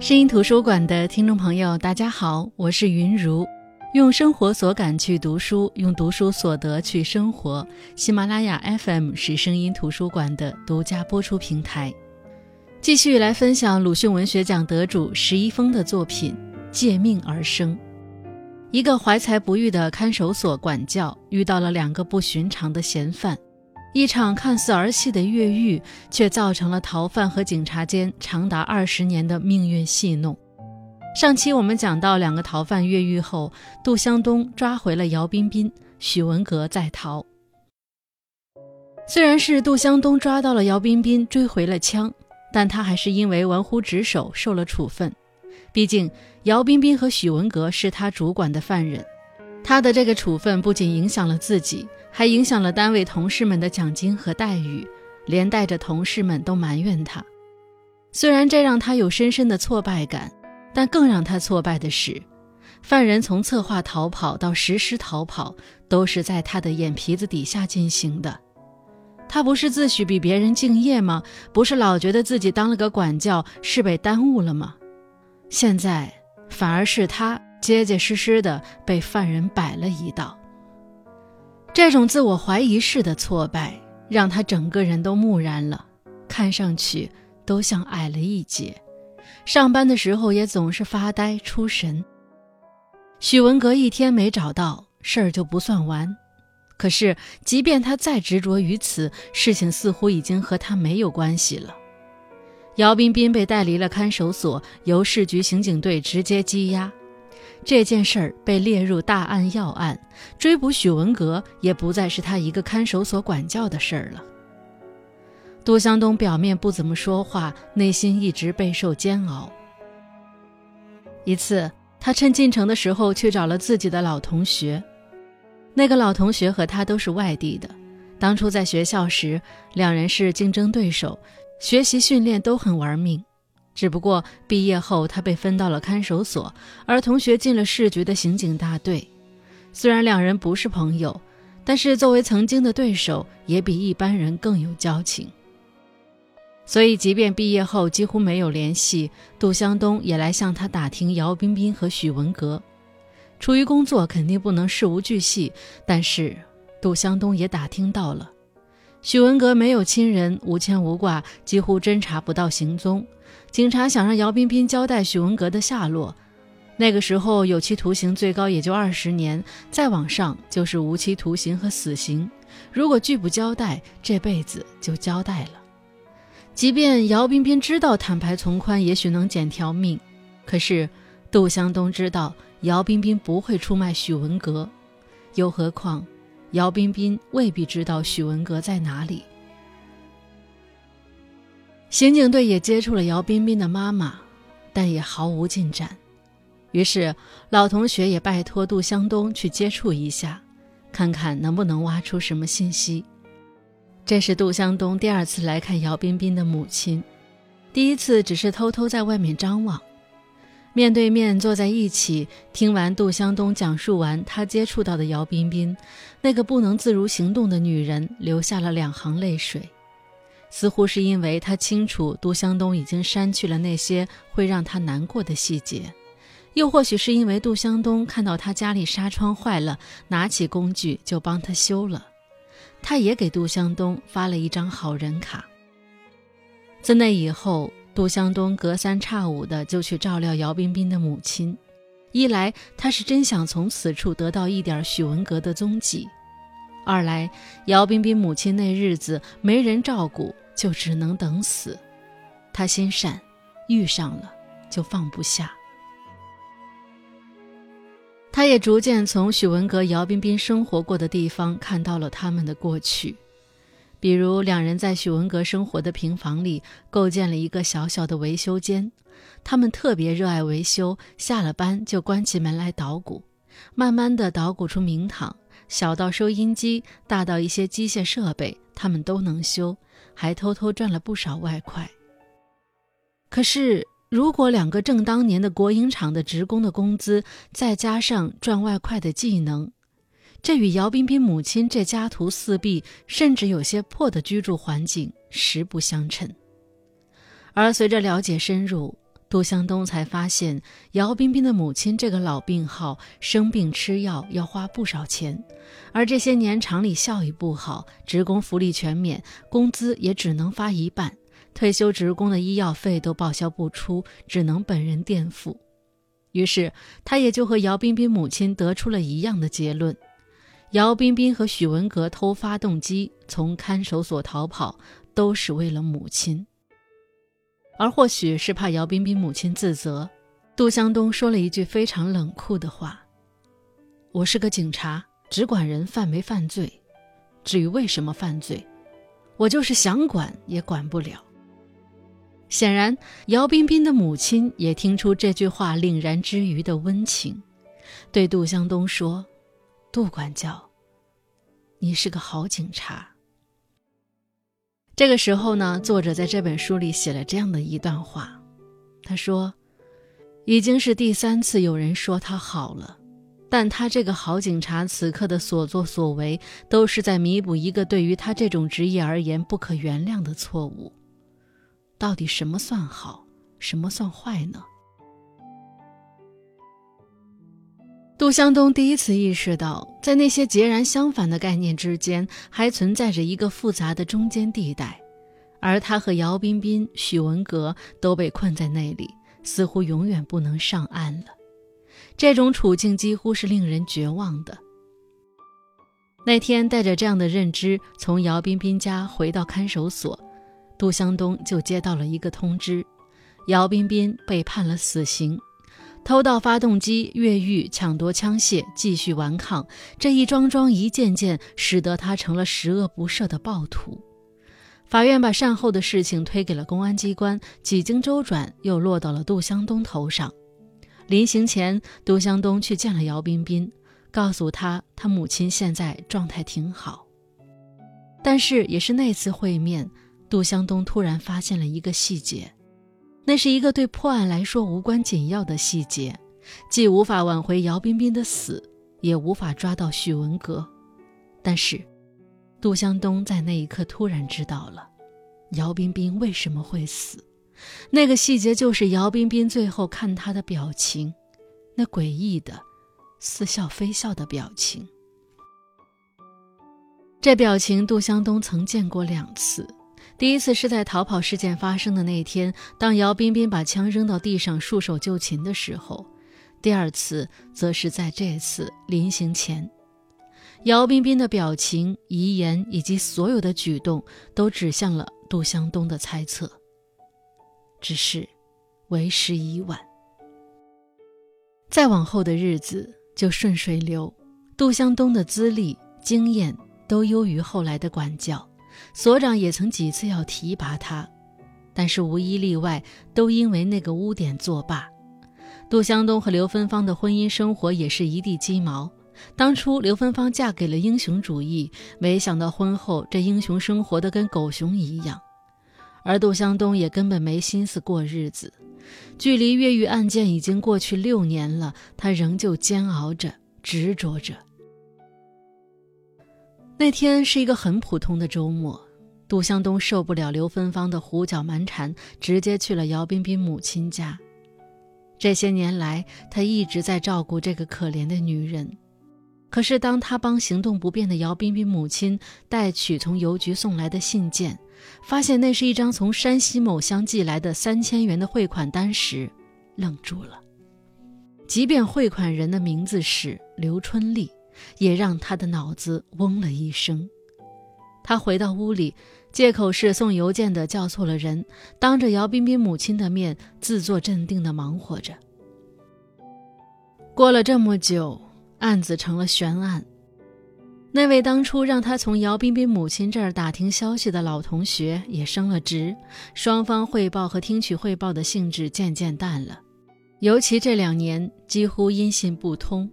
声音图书馆的听众朋友，大家好，我是云如，用生活所感去读书，用读书所得去生活。喜马拉雅 FM 是声音图书馆的独家播出平台。继续来分享鲁迅文学奖得主石一峰的作品《借命而生》。一个怀才不遇的看守所管教遇到了两个不寻常的嫌犯。一场看似儿戏的越狱，却造成了逃犯和警察间长达二十年的命运戏弄。上期我们讲到，两个逃犯越狱后，杜湘东抓回了姚彬彬，许文革在逃。虽然是杜湘东抓到了姚彬彬，追回了枪，但他还是因为玩忽职守受了处分。毕竟姚彬彬和许文革是他主管的犯人，他的这个处分不仅影响了自己。还影响了单位同事们的奖金和待遇，连带着同事们都埋怨他。虽然这让他有深深的挫败感，但更让他挫败的是，犯人从策划逃跑到实施逃跑，都是在他的眼皮子底下进行的。他不是自诩比别人敬业吗？不是老觉得自己当了个管教是被耽误了吗？现在反而是他结结实实的被犯人摆了一道。这种自我怀疑式的挫败，让他整个人都木然了，看上去都像矮了一截。上班的时候也总是发呆出神。许文革一天没找到事儿就不算完，可是即便他再执着于此，事情似乎已经和他没有关系了。姚彬彬被带离了看守所，由市局刑警队直接羁押。这件事儿被列入大案要案，追捕许文革也不再是他一个看守所管教的事儿了。杜湘东表面不怎么说话，内心一直备受煎熬。一次，他趁进城的时候去找了自己的老同学，那个老同学和他都是外地的，当初在学校时，两人是竞争对手，学习训练都很玩命。只不过毕业后，他被分到了看守所，而同学进了市局的刑警大队。虽然两人不是朋友，但是作为曾经的对手，也比一般人更有交情。所以，即便毕业后几乎没有联系，杜湘东也来向他打听姚彬彬和许文革。出于工作，肯定不能事无巨细，但是杜湘东也打听到了，许文革没有亲人，无牵无挂，几乎侦查不到行踪。警察想让姚彬彬交代许文革的下落，那个时候有期徒刑最高也就二十年，再往上就是无期徒刑和死刑。如果拒不交代，这辈子就交代了。即便姚彬彬知道坦白从宽也许能捡条命，可是杜湘东知道姚彬彬不会出卖许文革，又何况姚彬彬未必知道许文革在哪里。刑警队也接触了姚彬彬的妈妈，但也毫无进展。于是老同学也拜托杜湘东去接触一下，看看能不能挖出什么信息。这是杜湘东第二次来看姚彬彬的母亲，第一次只是偷偷在外面张望。面对面坐在一起，听完杜湘东讲述完他接触到的姚彬彬，那个不能自如行动的女人流下了两行泪水。似乎是因为他清楚杜湘东已经删去了那些会让他难过的细节，又或许是因为杜湘东看到他家里纱窗坏了，拿起工具就帮他修了，他也给杜湘东发了一张好人卡。自那以后，杜湘东隔三差五的就去照料姚彬彬的母亲，一来他是真想从此处得到一点许文革的踪迹。二来，姚彬彬母亲那日子没人照顾，就只能等死。他心善，遇上了就放不下。他也逐渐从许文革、姚彬彬生活过的地方看到了他们的过去，比如两人在许文革生活的平房里构建了一个小小的维修间，他们特别热爱维修，下了班就关起门来捣鼓，慢慢的捣鼓出名堂。小到收音机，大到一些机械设备，他们都能修，还偷偷赚了不少外快。可是，如果两个正当年的国营厂的职工的工资，再加上赚外快的技能，这与姚彬彬母亲这家徒四壁，甚至有些破的居住环境实不相称。而随着了解深入，杜向东才发现，姚彬彬的母亲这个老病号生病吃药要花不少钱，而这些年厂里效益不好，职工福利全免，工资也只能发一半，退休职工的医药费都报销不出，只能本人垫付。于是，他也就和姚彬彬母亲得出了一样的结论：姚彬彬和许文革偷发动机从看守所逃跑，都是为了母亲。而或许是怕姚彬彬母亲自责，杜湘东说了一句非常冷酷的话：“我是个警察，只管人犯没犯罪，至于为什么犯罪，我就是想管也管不了。”显然，姚彬彬的母亲也听出这句话凛然之余的温情，对杜湘东说：“杜管教，你是个好警察。”这个时候呢，作者在这本书里写了这样的一段话，他说：“已经是第三次有人说他好了，但他这个好警察此刻的所作所为，都是在弥补一个对于他这种职业而言不可原谅的错误。到底什么算好，什么算坏呢？”杜湘东第一次意识到，在那些截然相反的概念之间，还存在着一个复杂的中间地带，而他和姚彬彬、许文革都被困在那里，似乎永远不能上岸了。这种处境几乎是令人绝望的。那天，带着这样的认知从姚彬彬家回到看守所，杜湘东就接到了一个通知：姚彬彬被判了死刑。偷盗发动机、越狱、抢夺枪械、继续顽抗，这一桩桩、一件件，使得他成了十恶不赦的暴徒。法院把善后的事情推给了公安机关，几经周转，又落到了杜湘东头上。临行前，杜湘东去见了姚彬彬，告诉他他母亲现在状态挺好。但是，也是那次会面，杜湘东突然发现了一个细节。那是一个对破案来说无关紧要的细节，既无法挽回姚彬彬的死，也无法抓到许文革。但是，杜湘东在那一刻突然知道了，姚彬彬为什么会死。那个细节就是姚彬彬最后看他的表情，那诡异的似笑非笑的表情。这表情，杜湘东曾见过两次。第一次是在逃跑事件发生的那天，当姚彬彬把枪扔到地上束手就擒的时候；第二次则是在这次临行前，姚彬彬的表情、遗言以及所有的举动都指向了杜湘东的猜测。只是，为时已晚。再往后的日子就顺水流，杜湘东的资历、经验都优于后来的管教。所长也曾几次要提拔他，但是无一例外都因为那个污点作罢。杜湘东和刘芬芳的婚姻生活也是一地鸡毛。当初刘芬芳嫁给了英雄主义，没想到婚后这英雄生活的跟狗熊一样，而杜湘东也根本没心思过日子。距离越狱案件已经过去六年了，他仍旧煎熬着，执着着。那天是一个很普通的周末，杜湘东受不了刘芬芳的胡搅蛮缠，直接去了姚彬彬母亲家。这些年来，他一直在照顾这个可怜的女人。可是，当他帮行动不便的姚彬彬母亲带取从邮局送来的信件，发现那是一张从山西某乡寄来的三千元的汇款单时，愣住了。即便汇款人的名字是刘春丽。也让他的脑子嗡了一声。他回到屋里，借口是送邮件的叫错了人，当着姚彬彬母亲的面自作镇定地忙活着。过了这么久，案子成了悬案。那位当初让他从姚彬彬母亲这儿打听消息的老同学也升了职，双方汇报和听取汇报的兴致渐渐淡了，尤其这两年几乎音信不通。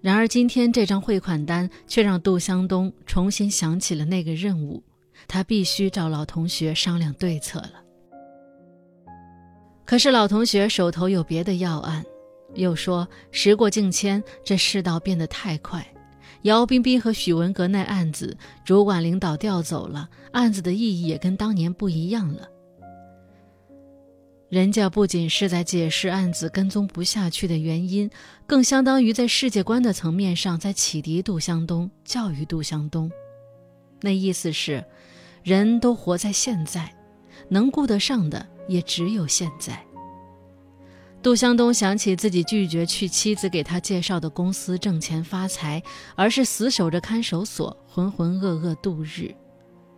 然而，今天这张汇款单却让杜湘东重新想起了那个任务，他必须找老同学商量对策了。可是老同学手头有别的要案，又说时过境迁，这世道变得太快。姚彬彬和许文革那案子，主管领导调走了，案子的意义也跟当年不一样了。人家不仅是在解释案子跟踪不下去的原因，更相当于在世界观的层面上在启迪杜向东、教育杜向东。那意思是，人都活在现在，能顾得上的也只有现在。杜向东想起自己拒绝去妻子给他介绍的公司挣钱发财，而是死守着看守所，浑浑噩噩度日。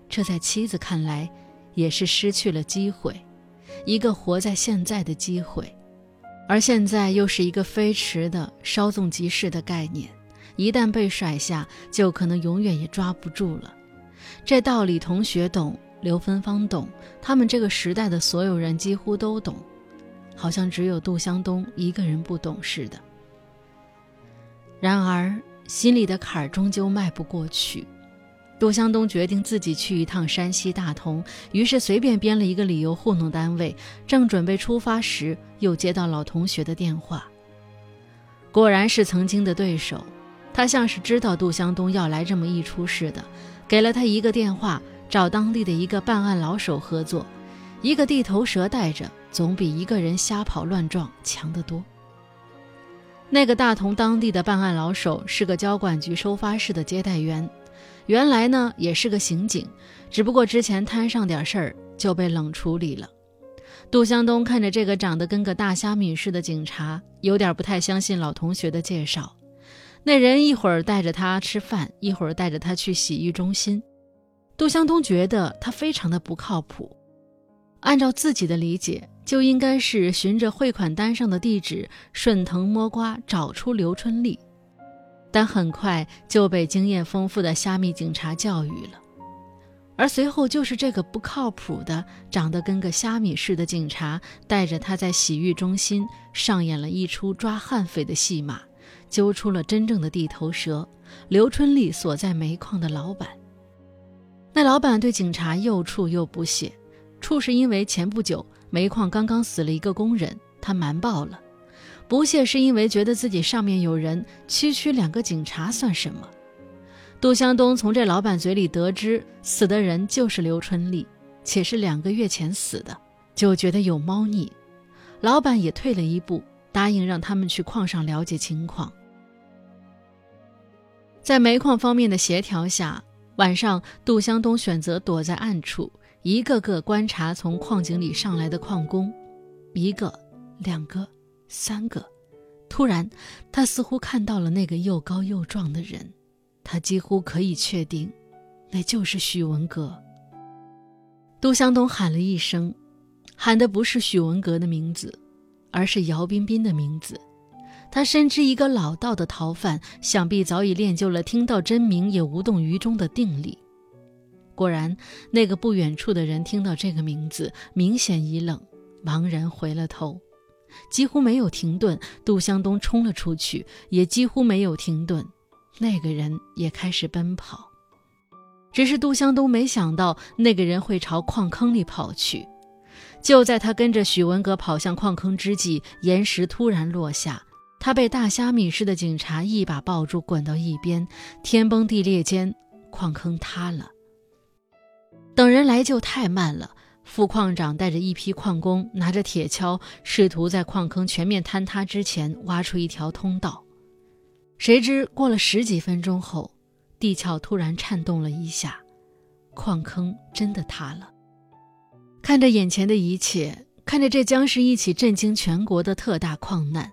这在妻子看来，也是失去了机会，一个活在现在的机会。而现在又是一个飞驰的、稍纵即逝的概念，一旦被甩下，就可能永远也抓不住了。这道理，同学懂，刘芬芳懂，他们这个时代的所有人几乎都懂。好像只有杜湘东一个人不懂似的。然而心里的坎儿终究迈不过去。杜湘东决定自己去一趟山西大同，于是随便编了一个理由糊弄单位。正准备出发时，又接到老同学的电话。果然是曾经的对手，他像是知道杜湘东要来这么一出似的，给了他一个电话，找当地的一个办案老手合作，一个地头蛇带着。总比一个人瞎跑乱撞强得多。那个大同当地的办案老手是个交管局收发室的接待员，原来呢也是个刑警，只不过之前摊上点事儿就被冷处理了。杜湘东看着这个长得跟个大虾米似的警察，有点不太相信老同学的介绍。那人一会儿带着他吃饭，一会儿带着他去洗浴中心。杜湘东觉得他非常的不靠谱。按照自己的理解。就应该是循着汇款单上的地址顺藤摸瓜找出刘春丽，但很快就被经验丰富的虾米警察教育了。而随后就是这个不靠谱的、长得跟个虾米似的警察，带着他在洗浴中心上演了一出抓悍匪的戏码，揪出了真正的地头蛇——刘春丽所在煤矿的老板。那老板对警察又怵又不屑，怵是因为前不久。煤矿刚刚死了一个工人，他瞒报了。不屑是因为觉得自己上面有人，区区两个警察算什么？杜湘东从这老板嘴里得知死的人就是刘春丽，且是两个月前死的，就觉得有猫腻。老板也退了一步，答应让他们去矿上了解情况。在煤矿方面的协调下，晚上杜湘东选择躲在暗处。一个个观察从矿井里上来的矿工，一个、两个、三个。突然，他似乎看到了那个又高又壮的人，他几乎可以确定，那就是许文革。杜湘东喊了一声，喊的不是许文革的名字，而是姚彬彬的名字。他深知一个老道的逃犯，想必早已练就了听到真名也无动于衷的定力。果然，那个不远处的人听到这个名字，明显一愣，茫然回了头，几乎没有停顿。杜湘东冲了出去，也几乎没有停顿。那个人也开始奔跑，只是杜湘东没想到那个人会朝矿坑里跑去。就在他跟着许文革跑向矿坑之际，岩石突然落下，他被大虾米似的警察一把抱住，滚到一边。天崩地裂间，矿坑塌了。等人来救太慢了，副矿长带着一批矿工，拿着铁锹，试图在矿坑全面坍塌之前挖出一条通道。谁知过了十几分钟后，地壳突然颤动了一下，矿坑真的塌了。看着眼前的一切，看着这将是一起震惊全国的特大矿难，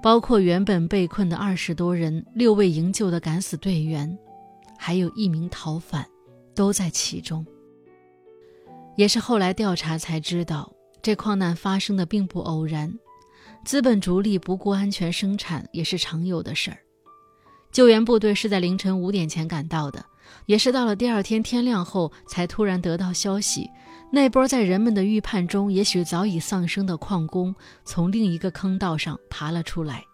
包括原本被困的二十多人、六位营救的敢死队员，还有一名逃犯，都在其中。也是后来调查才知道，这矿难发生的并不偶然，资本逐利不顾安全生产也是常有的事儿。救援部队是在凌晨五点前赶到的，也是到了第二天天亮后才突然得到消息，那波在人们的预判中也许早已丧生的矿工从另一个坑道上爬了出来。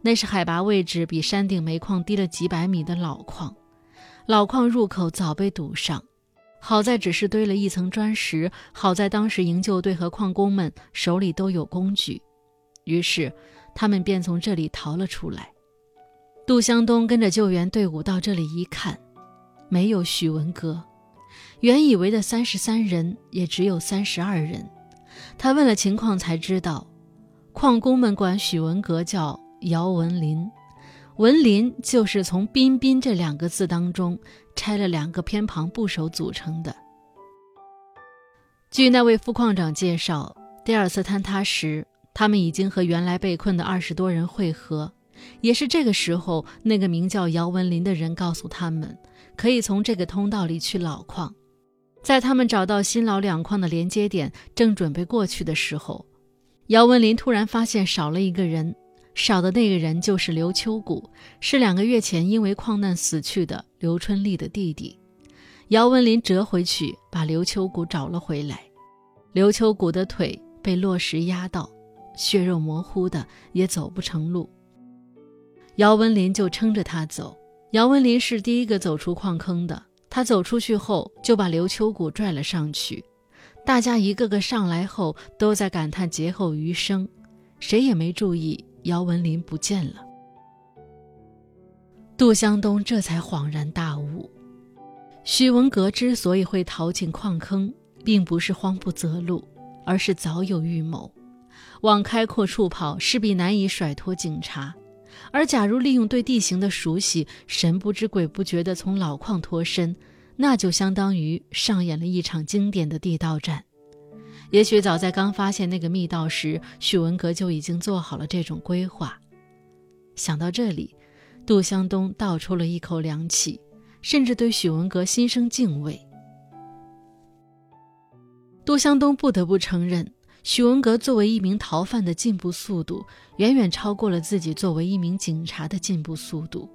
那是海拔位置比山顶煤矿低了几百米的老矿，老矿入口早被堵上。好在只是堆了一层砖石，好在当时营救队和矿工们手里都有工具，于是他们便从这里逃了出来。杜湘东跟着救援队伍到这里一看，没有许文革，原以为的三十三人也只有三十二人，他问了情况，才知道，矿工们管许文革叫姚文林，文林就是从“彬彬”这两个字当中拆了两个偏旁部首组成的。据那位副矿长介绍，第二次坍塌时，他们已经和原来被困的二十多人会合。也是这个时候，那个名叫姚文林的人告诉他们，可以从这个通道里去老矿。在他们找到新老两矿的连接点，正准备过去的时候，姚文林突然发现少了一个人，少的那个人就是刘秋谷，是两个月前因为矿难死去的刘春丽的弟弟。姚文林折回去，把刘秋谷找了回来。刘秋谷的腿被落石压到，血肉模糊的，也走不成路。姚文林就撑着他走。姚文林是第一个走出矿坑的，他走出去后就把刘秋谷拽了上去。大家一个个上来后，都在感叹劫后余生，谁也没注意姚文林不见了。杜湘东这才恍然大悟。许文革之所以会逃进矿坑，并不是慌不择路，而是早有预谋。往开阔处跑，势必难以甩脱警察；而假如利用对地形的熟悉，神不知鬼不觉地从老矿脱身，那就相当于上演了一场经典的地道战。也许早在刚发现那个密道时，许文革就已经做好了这种规划。想到这里，杜湘东倒出了一口凉气。甚至对许文革心生敬畏。杜湘东不得不承认，许文革作为一名逃犯的进步速度，远远超过了自己作为一名警察的进步速度。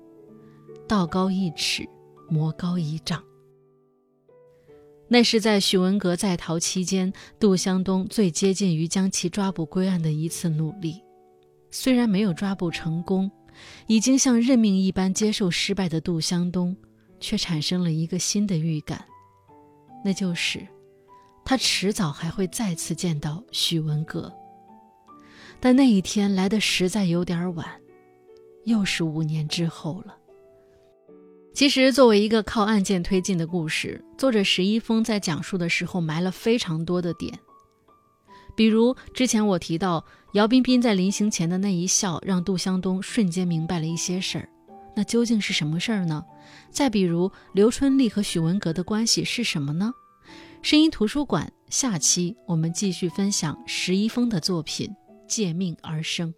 道高一尺，魔高一丈。那是在许文革在逃期间，杜湘东最接近于将其抓捕归案的一次努力。虽然没有抓捕成功，已经像认命一般接受失败的杜湘东。却产生了一个新的预感，那就是他迟早还会再次见到许文革。但那一天来的实在有点晚，又是五年之后了。其实，作为一个靠案件推进的故事，作者石一峰在讲述的时候埋了非常多的点，比如之前我提到姚彬彬在临行前的那一笑，让杜湘东瞬间明白了一些事儿。那究竟是什么事儿呢？再比如，刘春丽和许文革的关系是什么呢？声音图书馆下期我们继续分享石一峰的作品《借命而生》。